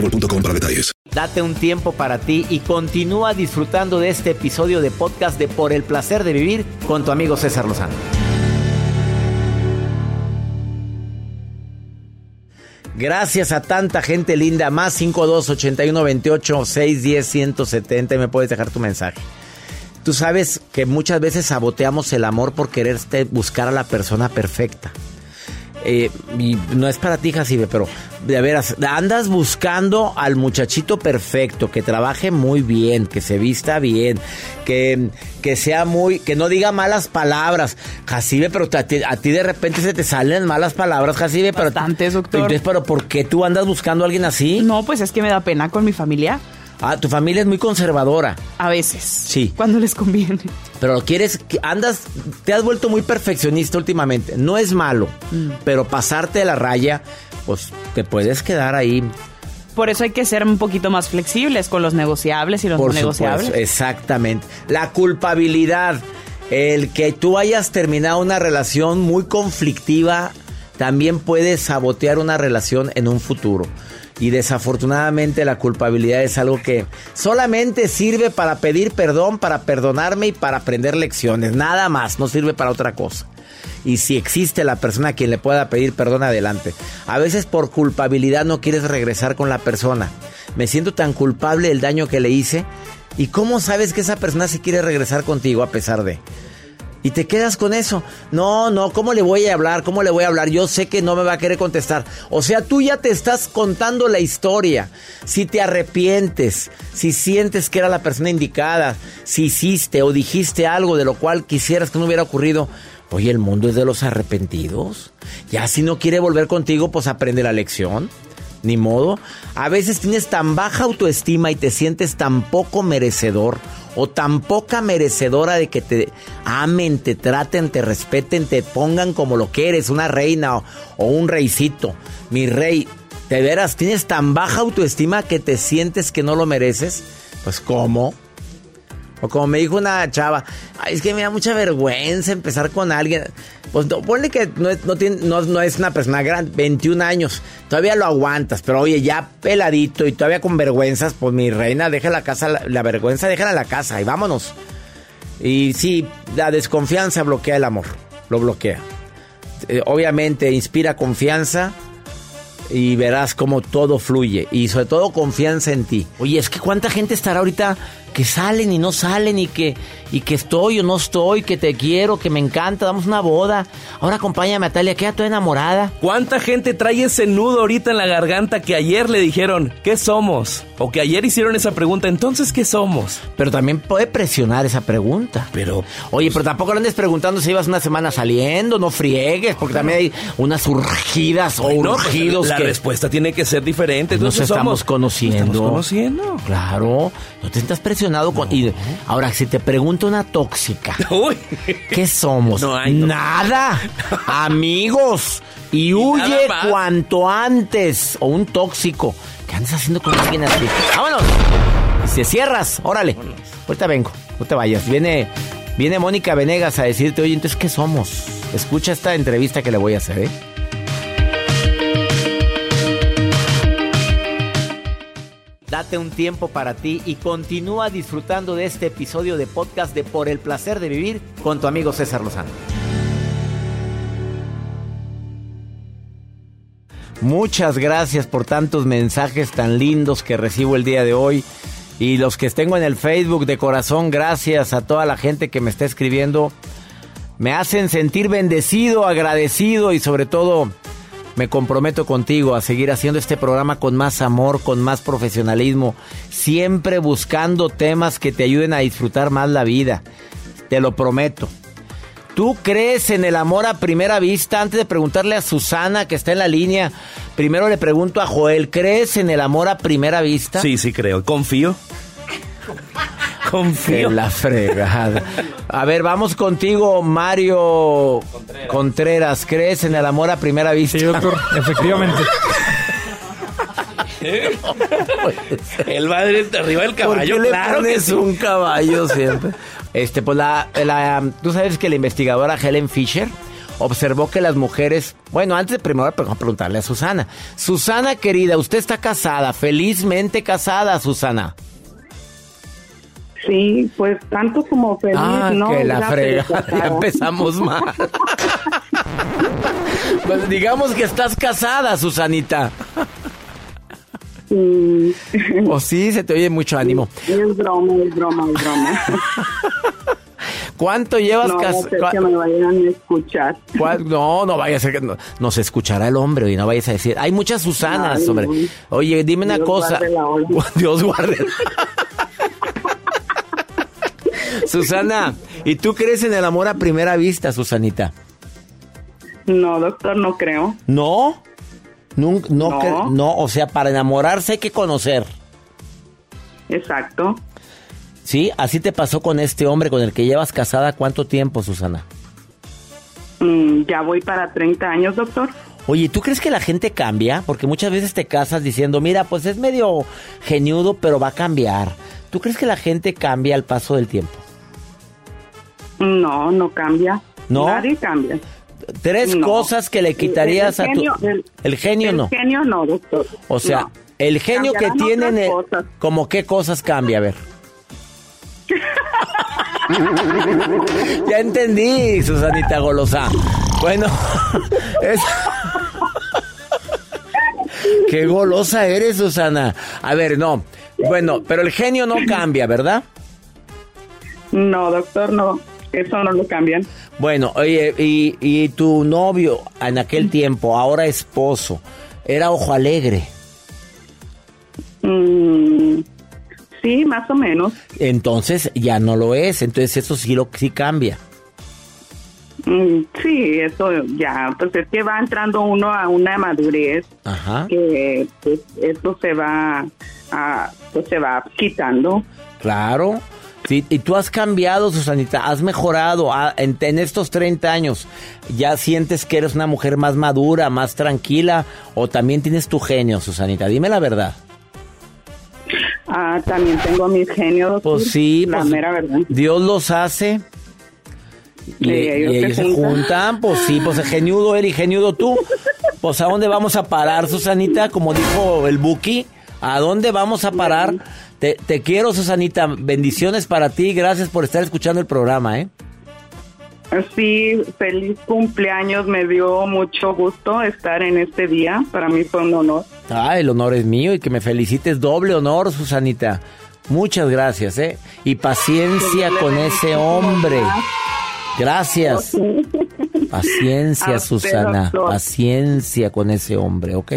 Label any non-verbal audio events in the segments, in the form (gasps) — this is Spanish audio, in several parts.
boostmobile.com para detalles. Date un tiempo para ti y continúa disfrutando de este episodio de podcast de Por el placer de vivir con tu amigo César Lozano. Gracias a tanta gente linda. Más 52 81 28 610 170. Y me puedes dejar tu mensaje. Tú sabes que muchas veces saboteamos el amor por querer buscar a la persona perfecta. Eh, y no es para ti, Jacibe, pero de veras, andas buscando al muchachito perfecto, que trabaje muy bien, que se vista bien, que, que sea muy, que no diga malas palabras, Jacibe, pero a ti, a ti de repente se te salen malas palabras, Jacibe, pero... Bastantes, doctor. Entonces, pero ¿por qué tú andas buscando a alguien así? No, pues es que me da pena con mi familia. Ah, tu familia es muy conservadora. A veces. Sí. Cuando les conviene. Pero quieres, andas, te has vuelto muy perfeccionista últimamente. No es malo, pero pasarte de la raya, pues te puedes quedar ahí. Por eso hay que ser un poquito más flexibles con los negociables y los Por no negociables. supuesto, exactamente. La culpabilidad, el que tú hayas terminado una relación muy conflictiva, también puede sabotear una relación en un futuro. Y desafortunadamente la culpabilidad es algo que solamente sirve para pedir perdón, para perdonarme y para aprender lecciones. Nada más, no sirve para otra cosa. Y si existe la persona a quien le pueda pedir perdón, adelante. A veces por culpabilidad no quieres regresar con la persona. Me siento tan culpable del daño que le hice. ¿Y cómo sabes que esa persona se quiere regresar contigo a pesar de? Y te quedas con eso. No, no, ¿cómo le voy a hablar? ¿Cómo le voy a hablar? Yo sé que no me va a querer contestar. O sea, tú ya te estás contando la historia. Si te arrepientes, si sientes que era la persona indicada, si hiciste o dijiste algo de lo cual quisieras que no hubiera ocurrido. Oye, el mundo es de los arrepentidos. Ya si no quiere volver contigo, pues aprende la lección. Ni modo. A veces tienes tan baja autoestima y te sientes tan poco merecedor o tan poca merecedora de que te amen, te traten, te respeten, te pongan como lo que eres, una reina o, un reycito. Mi rey, ¿de veras tienes tan baja autoestima que te sientes que no lo mereces? Pues ¿cómo? O como me dijo una chava, "Ay, es que me da mucha vergüenza empezar con alguien. Pues no, ponle que no es, no, es una persona grande, 21 años, todavía lo aguantas, pero oye, ya peladito y todavía con vergüenzas, pues mi reina, deja la casa, la, vergüenza, déjala la casa y vámonos. Y sí, la desconfianza bloquea el amor, lo bloquea. Eh, obviamente inspira confianza y verás cómo todo fluye y sobre todo confianza en ti. Oye, es que cuánta gente estará ahorita que salen y no salen y que y que estoy o no estoy, que te quiero, que me encanta, damos una boda. Ahora acompáñame a Talia, queda toda enamorada. ¿Cuánta gente trae ese nudo ahorita en la garganta que ayer le dijeron, ¿qué somos? O que ayer hicieron esa pregunta, entonces, ¿qué somos? Pero también puede presionar esa pregunta. Pero, Oye, pero tampoco le andes preguntando si ibas una semana saliendo, no friegues, porque también hay unas urgidas o no, urgidos la que respuesta tiene que ser diferente. nos estamos somos- conociendo. Nos estamos conociendo. Claro, no te estás presionado con... y- ahora, si te pregunta una tóxica, (laughs) Uy. ¿qué somos? No hay tóxica. Nada, (laughs) amigos. Y huye cuanto antes. O un tóxico. ¿Qué andas haciendo con alguien así? ¡Vámonos! Y se cierras, órale. Ahorita vengo, no te vayas. Viene, viene Mónica Venegas a decirte, oye, entonces, ¿qué somos? Escucha esta entrevista que le voy a hacer, ¿eh? Date un tiempo para ti y continúa disfrutando de este episodio de podcast de Por el placer de vivir con tu amigo César Lozano. Muchas gracias por tantos mensajes tan lindos que recibo el día de hoy. Y los que tengo en el Facebook de corazón, gracias a toda la gente que me está escribiendo. Me hacen sentir bendecido, agradecido y sobre todo me comprometo contigo a seguir haciendo este programa con más amor, con más profesionalismo, siempre buscando temas que te ayuden a disfrutar más la vida. Te lo prometo. ¿Tú crees en el amor a primera vista? Antes de preguntarle a Susana, que está en la línea, primero le pregunto a Joel, ¿crees en el amor a primera vista? Sí, sí creo. Confío. Confío. En la fregada. A ver, vamos contigo, Mario Contreras. ¿Crees en el amor a primera vista? Sí, doctor, efectivamente. el madre arriba del caballo, ¿Por qué claro le que sí. un caballo siempre. Este, pues la, la- tú sabes que la investigadora Helen Fisher observó que las mujeres, bueno, antes de primero vamos a preguntarle a Susana. Susana querida, usted está casada, felizmente casada, Susana. Sí, pues tanto como feliz, ah, ¿no? que la frega, (laughs) ya empezamos mal. pues digamos que estás casada, Susanita. Sí. O sí, se te oye mucho ánimo. Es broma, es broma, es broma. (laughs) ¿Cuánto llevas No, casada? sé que me vayan a escuchar. ¿Cuál? No, no vaya a ser que no- nos escuchará el hombre y no vayas a decir. Hay muchas Susanas, Ay, hombre. no. Oye, dime una Dios cosa. guarde la. (laughs) Dios guarde. Susana, ¿y tú crees en el amor a primera vista, Susanita? No, doctor, no creo. No. No, No. no, o sea, para enamorarse hay que conocer. Exacto. ¿Sí? Así te pasó con este hombre con el que llevas casada cuánto tiempo, Susana. Mm, ya voy para 30 años, doctor. Oye, ¿tú crees que la gente cambia? Porque muchas veces te casas diciendo, mira, pues es medio geniudo, pero va a cambiar. ¿Tú crees que la gente cambia al paso del tiempo? No, no cambia. ¿No? Nadie cambia. Tres No. cosas que le quitarías El- el genio- a tu... el- el genio el no. genio no, doctor. O sea, No. el genio que tienen... cosas. ¿Cómo qué cosas cambia? A ver. (laughs) ya entendí, Susanita Golosa. Bueno, (laughs) es... Qué golosa eres, Susana. A ver, no. Bueno, pero el genio no cambia, ¿verdad? No, doctor, no. Eso no lo cambian. Bueno, oye, y, y tu novio en aquel tiempo, ahora esposo, era ojo alegre. Mm, sí, más o menos. Entonces ya no lo es. Entonces eso sí lo sí cambia. Mm, sí, eso ya. Pues es que va entrando uno a una madurez Ajá. que pues eso se va a, pues se va quitando. Claro. Sí, y tú has cambiado, Susanita, has mejorado ah, en, en estos 30 años. ¿Ya sientes que eres una mujer más madura, más tranquila? ¿O también tienes tu genio, Susanita? Dime la verdad. Ah, también tengo mis genios. doctor, Pues sí, la pues, mera verdad. Dios los hace. Y, ellos se ellos se juntan. juntan, pues sí, pues geniudo él y geniudo tú. Pues a dónde vamos a parar, Susanita, como dijo el Buki, ¿a dónde vamos a parar? Te, te quiero, Susanita, bendiciones para ti, gracias por estar escuchando el programa, ¿eh? Sí, feliz cumpleaños. Me dio mucho gusto estar en este día. Para mí fue un honor. Ah, el honor es mío y que me felicites, doble honor, Susanita. Muchas gracias, ¿eh? Y paciencia con ese hombre. Gracias. Paciencia, Susana. Paciencia con ese hombre, ¿ok?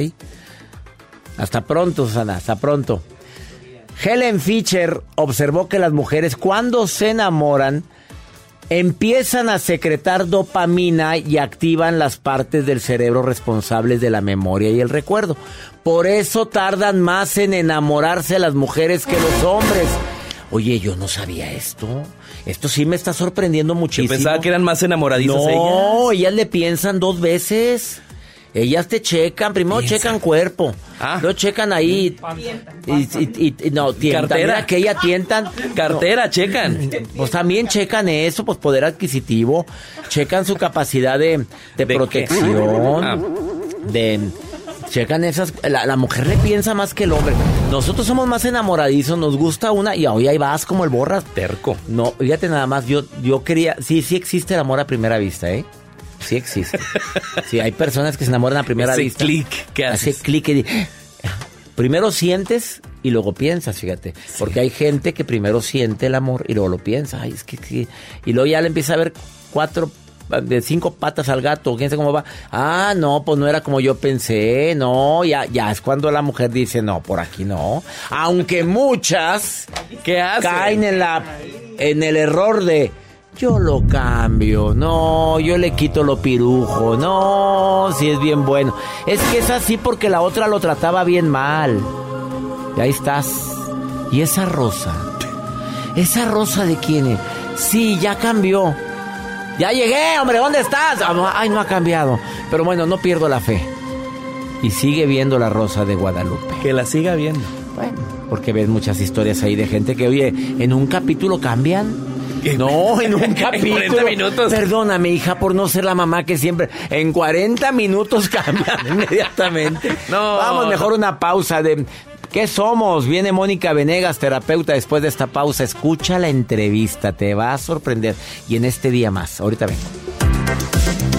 Hasta pronto, Susana. Hasta pronto. Helen Fischer observó que las mujeres cuando se enamoran empiezan a secretar dopamina y activan las partes del cerebro responsables de la memoria y el recuerdo. Por eso tardan más en enamorarse las mujeres que los hombres. Oye, yo no sabía esto. Esto sí me está sorprendiendo Yo muchísimo. pensaba que eran más enamoradizas ellas. No, ellas le piensan dos veces. Ellas te checan, primero checan cuerpo, Ah. luego checan ahí y, y- y- y- no, tientan, Cartera. que ella tientan, Cartera, checan. pues también checan eso, pues poder adquisitivo, checan su capacidad de, protección, Ah. de checan esas, la, la mujer le piensa más que el hombre. Nosotros somos más enamoradizos, nos gusta una y hoy ahí vas como el borras. Terco. No, fíjate nada más, yo, yo quería, sí, sí existe el amor a primera vista, ¿eh? Sí existe. Sí, hay personas que se enamoran a primera Ese vista. clic que Hace haces. clic y Primero sientes y luego piensas, fíjate. Porque hay gente que primero siente el amor y luego lo piensa. Ay, es que, que- Y luego ya le empieza a ver cuatro, de cinco patas al gato. ¿Quién sabe cómo va? Ah, no, pues no era como yo pensé. No, ya, ya es cuando la mujer dice, no, por aquí no. Aunque muchas ¿Qué hace? caen en la en el error de yo lo cambio, no, yo le quito lo pirujo, no, si es bien bueno. Es que es así porque la otra lo trataba bien mal. Y ahí estás. Y esa rosa, esa rosa de quién es? Sí, ya cambió. Ya llegué, hombre, ¿dónde estás? Ay, no ha cambiado. Pero bueno, no pierdo la fe. Y sigue viendo la rosa de Guadalupe. Que la siga viendo. Bueno, porque ves muchas historias ahí de gente que, oye, en un capítulo cambian. No, en un (laughs) capítulo. 40 minutos. Perdóname, hija, por no ser la mamá que siempre. En 40 minutos (laughs) cambian inmediatamente. No. Vamos, mejor una pausa de. ¿Qué somos? Viene Mónica Venegas, terapeuta. Después de esta pausa, escucha la entrevista, te va a sorprender. Y en este día más. Ahorita vengo.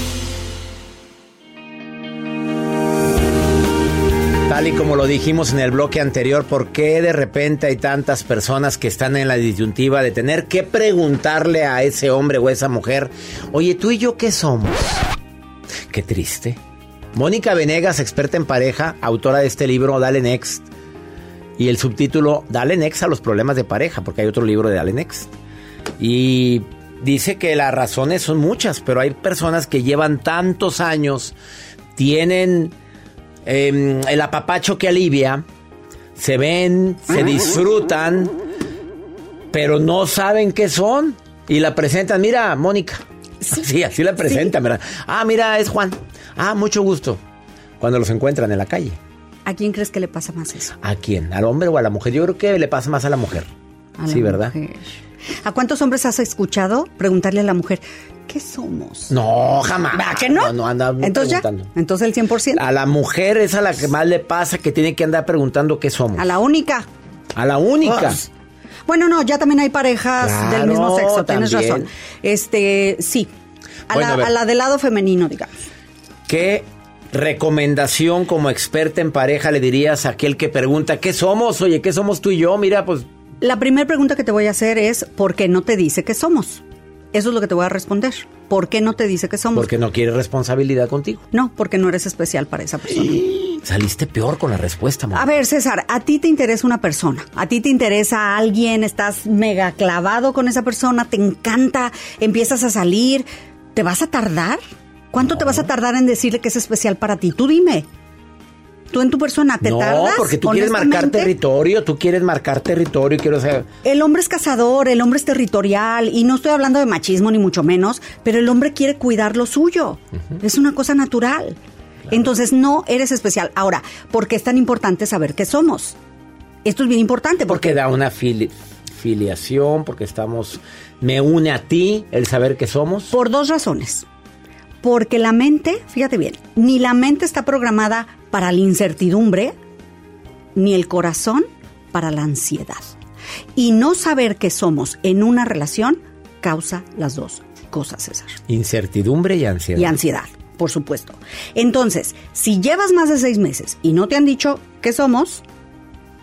Y como lo dijimos en el bloque anterior, ¿por qué de repente hay tantas personas que están en la disyuntiva de tener que preguntarle a ese hombre o esa mujer, oye, tú y yo qué somos? Qué triste. Mónica Venegas, experta en pareja, autora de este libro, Dale Next. Y el subtítulo, Dale Next a los problemas de pareja, porque hay otro libro de Dale Next. Y dice que las razones son muchas, pero hay personas que llevan tantos años, tienen eh, el apapacho que alivia, se ven, se disfrutan, pero no saben qué son. Y la presentan, mira, Mónica. Sí, (laughs) así la presentan, ¿verdad? Ah, mira, es Juan. Ah, mucho gusto. Cuando los encuentran en la calle. ¿A quién crees que le pasa más eso? ¿A quién? ¿Al hombre o a la mujer? Yo creo que le pasa más a la mujer. A la sí, ¿verdad? mujer. ¿A cuántos hombres has escuchado preguntarle a la mujer, ¿qué somos? No, jamás. ¿Va que no? No, no anda Entonces ya, preguntando. entonces el 100%. A la mujer es a la que más le pasa que tiene que andar preguntando qué somos. A la única. A la única. Bueno, no, ya también hay parejas Claro, del mismo sexo, tienes razón. Este, sí. A, Bueno, a la, ver. a la del lado femenino, digamos. ¿Qué recomendación como experta en pareja le dirías a aquel que pregunta qué somos? Oye, ¿qué somos tú y yo? Mira, pues La primera pregunta que te voy a hacer es, ¿por qué no te dice que somos? Eso es lo que te voy a responder. ¿Por qué no te dice que somos? porque no quiere responsabilidad contigo. No, porque no eres especial para esa persona. (gasps) Saliste peor con la respuesta, amor. A ver, César, a ti te interesa una persona, a ti te interesa alguien, estás mega clavado con esa persona, te encanta, empiezas a salir, ¿te vas a tardar? ¿Cuánto te vas a tardar en decirle que es especial para ti? Tú dime. Tú en tu persona te no, tardas. porque tú quieres marcar territorio, tú quieres marcar territorio y quiero saber. El hombre es cazador, el hombre es territorial y no estoy hablando de machismo ni mucho menos, pero el hombre quiere cuidar lo suyo. Es una cosa natural. Entonces no eres especial. Ahora, ¿por qué es tan importante saber qué somos? Esto es bien importante porque Porque da una fili- filiación, porque estamos. Me une a ti el saber que somos. por dos razones. Porque la mente, fíjate bien, ni la mente está programada para la incertidumbre, ni el corazón para la ansiedad. Y no saber qué somos en una relación causa las dos cosas, César. Incertidumbre y ansiedad. y ansiedad, por supuesto. Entonces, si llevas más de seis meses y no te han dicho qué somos,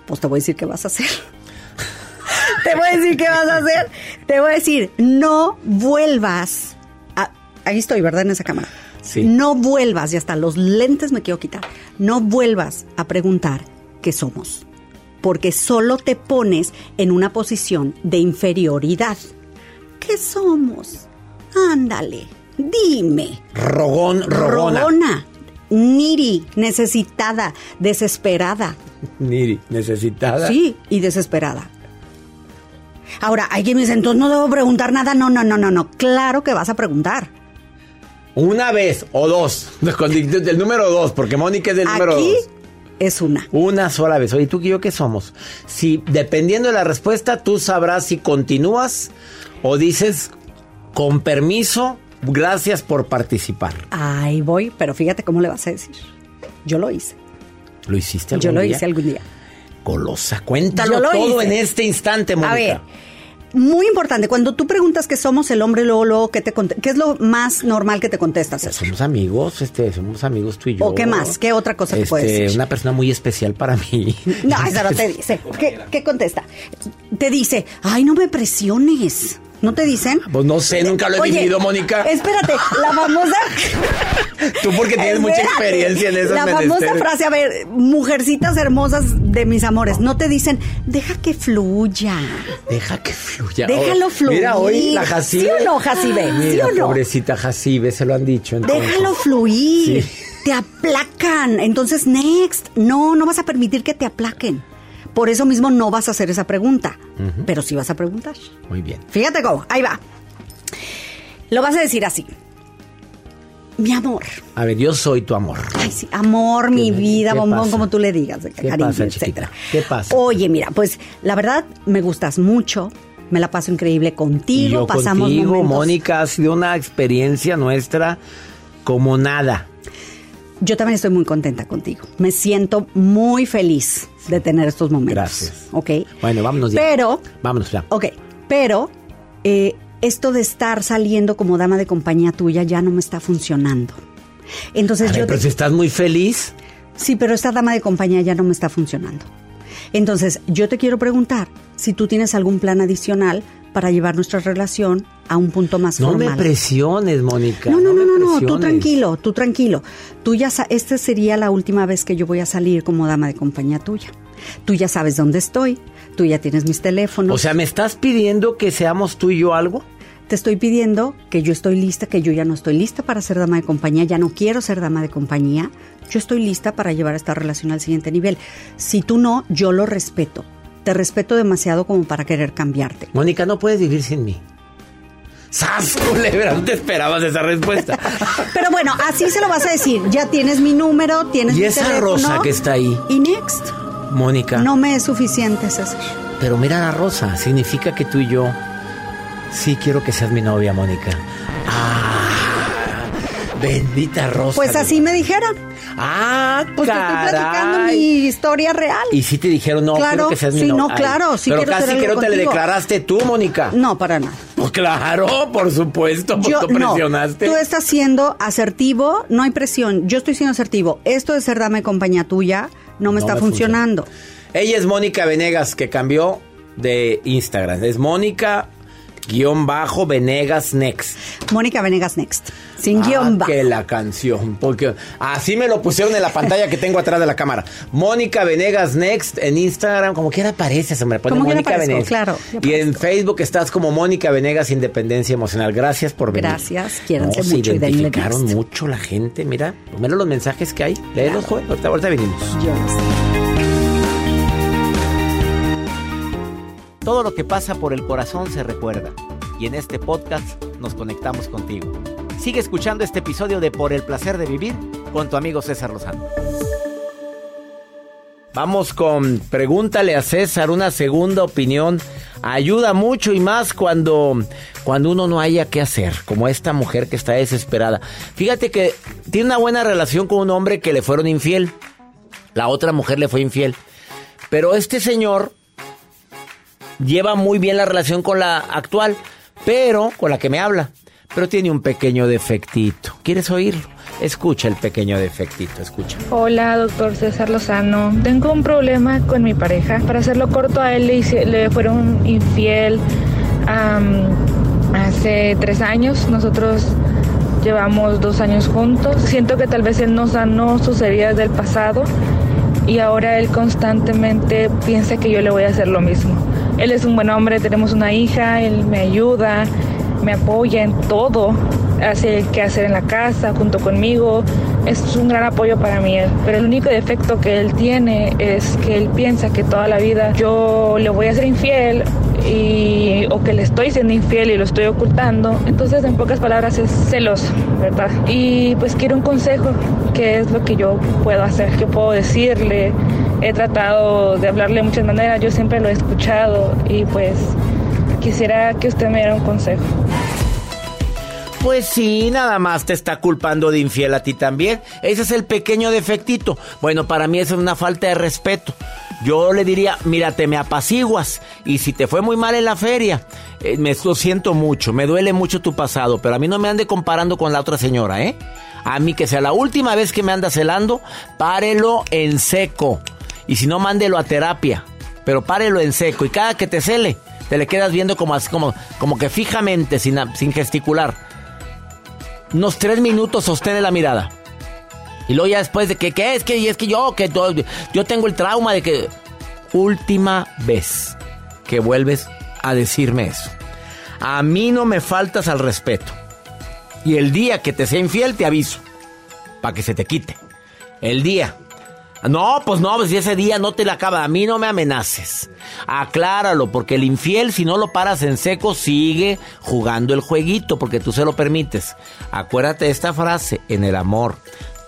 pues te voy a decir qué vas a hacer. (laughs) te voy a decir qué vas a hacer. Te voy a decir, no vuelvas. a- ahí estoy, ¿verdad? En esa cámara. Sí. No vuelvas, y hasta los lentes me quiero quitar. No vuelvas a preguntar qué somos. porque solo te pones en una posición de inferioridad. ¿Qué somos? Ándale, dime. Rogón, rogona. Rogona, niri, necesitada, desesperada. (laughs) Niri, necesitada. Sí, y desesperada. Ahora, hay quien me dice, entonces no debo preguntar nada. No, no, no, no, no. Claro que vas a preguntar. Una vez o dos. (laughs) Del número dos, porque Mónica es del número Aquí dos. es una. Una sola vez. Oye, ¿tú y yo qué somos? Si, dependiendo de la respuesta, tú sabrás si continúas o dices, con permiso, gracias por participar. Ahí voy, pero fíjate cómo le vas a decir. Yo lo hice. ¿Lo hiciste algún Yo lo día? hice algún día. Golosa. Cuéntalo todo hice. en este instante, Mónica. A ver, muy importante, cuando tú preguntas qué somos el hombre, luego, luego, ¿qué, te ¿qué es lo más normal que te contestas? César? Somos amigos, este, somos amigos tú y yo. ¿O qué más? ¿Qué otra cosa te Este, puedes decir? Una persona muy especial para mí. No, eso no te dice. (laughs) ¿Qué, qué contesta? Te dice, ay, no me presiones. ¿No te dicen? Pues no sé, nunca lo he Oye, vivido, Mónica. Espérate, la famosa. (laughs) Tú porque tienes mucha experiencia en esos La famosa menesteres. frase, a ver, mujercitas hermosas de mis amores, no te dicen, deja que fluya. Deja que fluya. Déjalo Oh, fluir. Mira, hoy la Jacibe. ¿Sí o no, Jacibe? ¿Sí o no? pobrecita Jacibe, se lo han dicho. entonces. Déjalo fluir. Sí. Te aplacan. Entonces, next. No, no vas a permitir que te aplaquen. Por eso mismo no vas a hacer esa pregunta. Pero sí vas a preguntar. Muy bien. Fíjate cómo. Ahí va. Lo vas a decir así. Mi amor. A ver, yo soy tu amor. Ay, sí, amor, mi vida, bombón, pasa? como tú le digas, de ¿Qué cariño, pasa, etcétera. ¿Qué pasa? Oye, mira, pues la verdad me gustas mucho, me la paso increíble contigo, y yo pasamos contigo, momentos. Mónica, ha sido una experiencia nuestra como nada. Yo también estoy muy contenta contigo. Me siento muy feliz de tener estos momentos. Gracias. ¿Ok? Bueno, vámonos ya. Pero, Vámonos ya. ok, pero eh, esto de estar saliendo como dama de compañía tuya ya no me está funcionando. Entonces ver, yo te- pero si estás muy feliz, Sí, pero esta dama de compañía ya no me está funcionando. Entonces, yo te quiero preguntar si tú tienes algún plan adicional para llevar nuestra relación a un punto más no formal. me presiones, Mónica. No, no, no, me no, no, tú tranquilo, tú tranquilo. Tú ya esta sería la última vez que yo voy a salir como dama de compañía tuya. Tú ya sabes dónde estoy, tú ya tienes mis teléfonos. O sea, ¿me estás pidiendo que seamos tú y yo algo? te estoy pidiendo que yo estoy lista, que yo ya no estoy lista para ser dama de compañía, ya no quiero ser dama de compañía. Yo estoy lista para llevar esta relación al siguiente nivel. Si tú no, yo lo respeto. Te respeto demasiado como para querer cambiarte. Mónica, no puedes vivir sin mí. ¡Sas, culebra! No te esperabas esa respuesta. (laughs) Pero bueno, así se lo vas a decir. Ya tienes mi número, tienes ¿Y mi esa teléfono. rosa que está ahí? Y next. Mónica. No me es suficiente, César. Pero mira la rosa, significa que tú y yo sí quiero que seas mi novia, Mónica. Ah, bendita rosa. Pues de- así me dijeron. Ah, Pues te estoy platicando caray. mi historia real. Y sí te dijeron, no, Claro, quiero que seas mi sí, novia. no, claro, sí Pero quiero casi algo que no te le declaraste tú, Mónica. No, para nada. Pues (laughs) claro, por supuesto, pues Yo tú no. presionaste. Tú estás siendo asertivo, no hay presión. Yo estoy siendo asertivo. Esto de ser dama de compañía tuya no me No está me funcionando. Ella es Mónica Venegas, que cambió de Instagram. Es Mónica guion bajo Venegas Next. Mónica Venegas Next. Sin Ah, guion bajo. que la canción, porque así me lo pusieron en la pantalla que tengo atrás de la cámara. Mónica Venegas Next en Instagram, como quiera aparece, se me pone Mónica Venegas. claro, Y en Facebook estás como Mónica Venegas Independencia Emocional. Gracias por venir. Gracias, quiéranse No, se mucho denle identificaron mucho la gente, mira, mira los mensajes que hay. Léelos, joven, ahorita, ahorita venimos. Yo no sé. Todo lo que pasa por el corazón se recuerda. Y en este podcast nos conectamos contigo. Sigue escuchando este episodio de Por el placer de vivir con tu amigo César Lozano. Vamos con Pregúntale a César una segunda opinión. Ayuda mucho y más cuando, cuando uno no haya qué hacer, como esta mujer que está desesperada. Fíjate que tiene una buena relación con un hombre que le fueron infiel. La otra mujer le fue infiel. Pero este señor lleva muy bien la relación con la actual, pero con la que me habla. Pero tiene un pequeño defectito. ¿Quieres oírlo? Escucha el pequeño defectito, escucha. Hola, doctor César Lozano. Tengo un problema con mi pareja. Para hacerlo corto, a él le, le fueron infiel am, hace tres años. Nosotros llevamos dos años juntos. Siento que tal vez él no sanó sus heridas del pasado y ahora él constantemente piensa que yo le voy a hacer lo mismo. Él es un buen hombre, tenemos una hija, él me ayuda, me apoya en todo, hace qué hacer en la casa junto conmigo, es un gran apoyo para mí Pero el único defecto que él tiene es que él piensa que toda la vida yo le voy a ser infiel y, o que le estoy siendo infiel y lo estoy ocultando. Entonces, en pocas palabras, es celoso, ¿verdad? Y pues quiero un consejo, qué es lo que yo puedo hacer, qué puedo decirle. He tratado de hablarle de muchas maneras, yo siempre lo he escuchado y pues quisiera que usted me diera un consejo. Pues sí, nada más te está culpando de infiel a ti también. Ese es el pequeño defectito. Bueno, para mí eso es una falta de respeto. Yo le diría, mira, te me apaciguas. Y si te fue muy mal en la feria, eh, me lo siento mucho, me duele mucho tu pasado. Pero a mí no me ande comparando con la otra señora, ¿eh? A mí que sea la última vez que me anda celando, párelo en seco. Y si no, mándelo a terapia. Pero párelo en seco. Y cada que te cele, te le quedas viendo como así, como, como que fijamente, sin, sin gesticular unos tres minutos sostene la mirada. Y luego ya después de que, ¿qué es? Que es que yo, que yo tengo el trauma de que... Última vez que vuelves a decirme eso. A mí no me faltas al respeto. Y el día que te sea infiel te aviso. Para que se te quite. El día no, pues no, pues si ese día no te la acaba, a mí no me amenaces. Acláralo, porque el infiel, si no lo paras en seco, sigue jugando el jueguito, porque tú se lo permites. Acuérdate de esta frase, en el amor,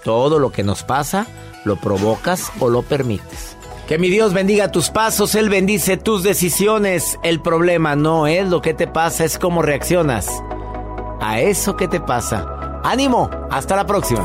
todo lo que nos pasa, lo provocas o lo permites. Que mi Dios bendiga tus pasos, Él bendice tus decisiones. El problema no es lo que te pasa, es cómo reaccionas a eso que te pasa. Ánimo, hasta la próxima.